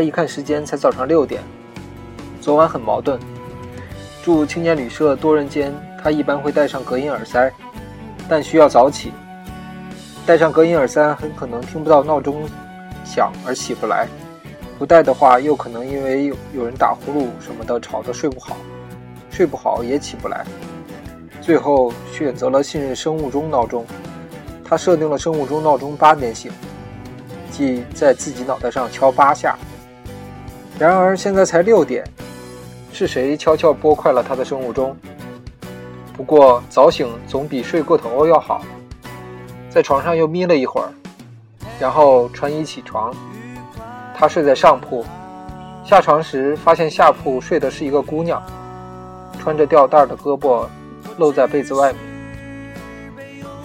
来一看时间，才早上六点。昨晚很矛盾。住青年旅社多人间，他一般会戴上隔音耳塞，但需要早起。戴上隔音耳塞很可能听不到闹钟响而起不来，不戴的话又可能因为有有人打呼噜什么的吵得睡不好，睡不好也起不来。最后选择了信任生物钟闹钟，他设定了生物钟闹钟八点醒，即在自己脑袋上敲八下。然而现在才六点，是谁悄悄拨快了他的生物钟？不过早醒总比睡过头要好。在床上又眯了一会儿，然后穿衣起床。他睡在上铺，下床时发现下铺睡的是一个姑娘，穿着吊带的胳膊露在被子外面。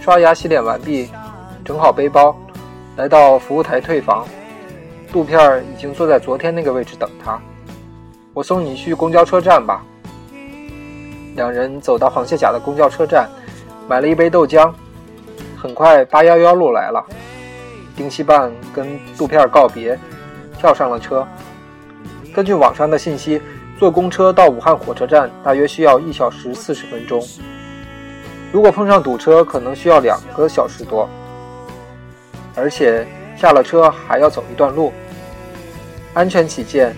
刷牙洗脸完毕，整好背包，来到服务台退房。杜片儿已经坐在昨天那个位置等他。我送你去公交车站吧。两人走到黄蟹甲的公交车站，买了一杯豆浆。很快八幺幺路来了，丁西半跟杜片儿告别，跳上了车。根据网上的信息，坐公车到武汉火车站大约需要一小时四十分钟。如果碰上堵车，可能需要两个小时多，而且下了车还要走一段路。安全起见，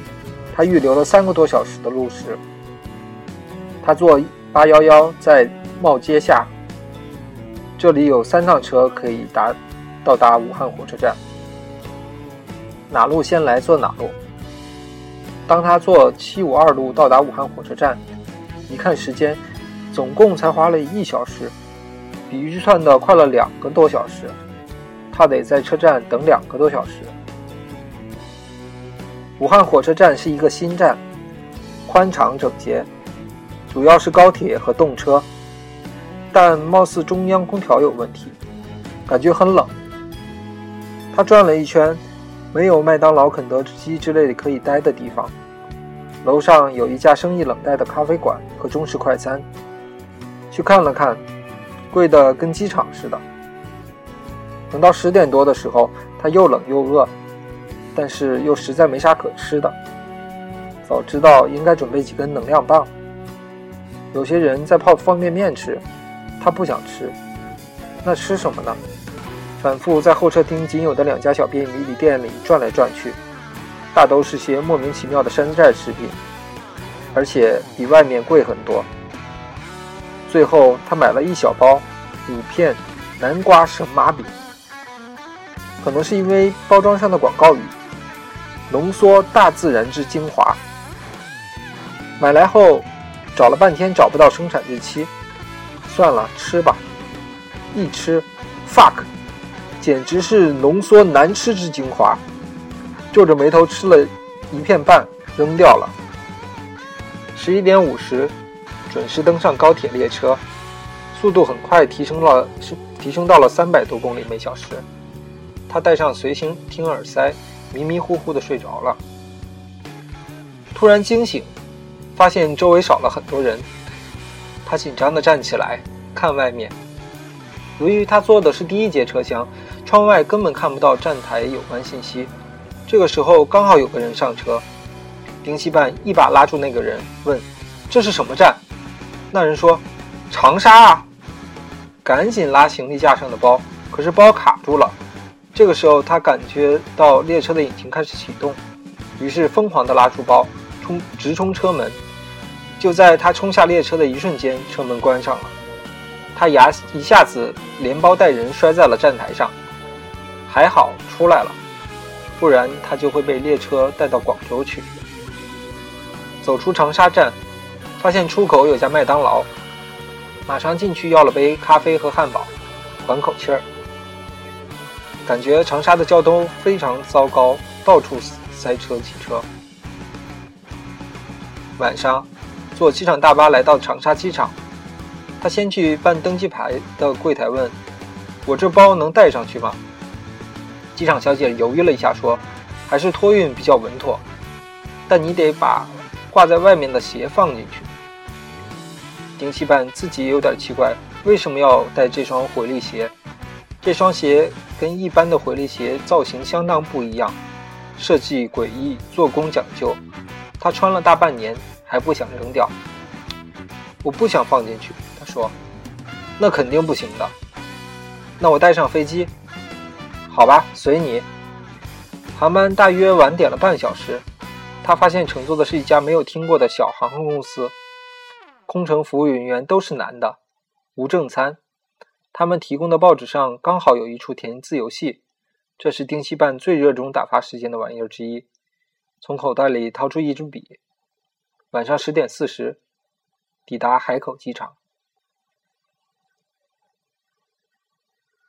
他预留了三个多小时的路时。他坐八幺幺在茂街下，这里有三趟车可以达到达武汉火车站。哪路先来坐哪路。当他坐七五二路到达武汉火车站，一看时间，总共才花了一小时，比预算的快了两个多小时。怕得在车站等两个多小时。武汉火车站是一个新站，宽敞整洁，主要是高铁和动车，但貌似中央空调有问题，感觉很冷。他转了一圈，没有麦当劳、肯德基之类的可以待的地方。楼上有一家生意冷淡的咖啡馆和中式快餐，去看了看，贵的跟机场似的。等到十点多的时候，他又冷又饿。但是又实在没啥可吃的，早知道应该准备几根能量棒。有些人在泡方便面吃，他不想吃，那吃什么呢？反复在候车厅仅有的两家小便利店里转来转去，大都是些莫名其妙的山寨食品，而且比外面贵很多。最后他买了一小包五片南瓜神马饼，可能是因为包装上的广告语。浓缩大自然之精华。买来后找了半天找不到生产日期，算了，吃吧。一吃，fuck，简直是浓缩难吃之精华。皱着眉头吃了一片半，扔掉了。十一点五十，准时登上高铁列车，速度很快，提升了提升到了三百多公里每小时。他戴上随行听耳塞。迷迷糊糊的睡着了，突然惊醒，发现周围少了很多人。他紧张的站起来看外面，由于他坐的是第一节车厢，窗外根本看不到站台有关信息。这个时候刚好有个人上车，丁西半一把拉住那个人，问：“这是什么站？”那人说：“长沙啊！”赶紧拉行李架上的包，可是包卡住了。这个时候，他感觉到列车的引擎开始启动，于是疯狂地拉出包，冲直冲车门。就在他冲下列车的一瞬间，车门关上了，他牙一下子连包带人摔在了站台上。还好出来了，不然他就会被列车带到广州去。走出长沙站，发现出口有家麦当劳，马上进去要了杯咖啡和汉堡，缓口气儿。感觉长沙的交通非常糟糕，到处塞车挤车。晚上，坐机场大巴来到长沙机场，他先去办登机牌的柜台问：“我这包能带上去吗？”机场小姐犹豫了一下，说：“还是托运比较稳妥，但你得把挂在外面的鞋放进去。”丁七办自己也有点奇怪，为什么要带这双回力鞋？这双鞋跟一般的回力鞋造型相当不一样，设计诡异，做工讲究。他穿了大半年还不想扔掉。我不想放进去，他说。那肯定不行的。那我带上飞机。好吧，随你。航班大约晚点了半小时。他发现乘坐的是一家没有听过的小航空公司，空乘服务人员都是男的，无正餐。他们提供的报纸上刚好有一处填字游戏，这是丁西半最热衷打发时间的玩意儿之一。从口袋里掏出一支笔。晚上十点四十，抵达海口机场。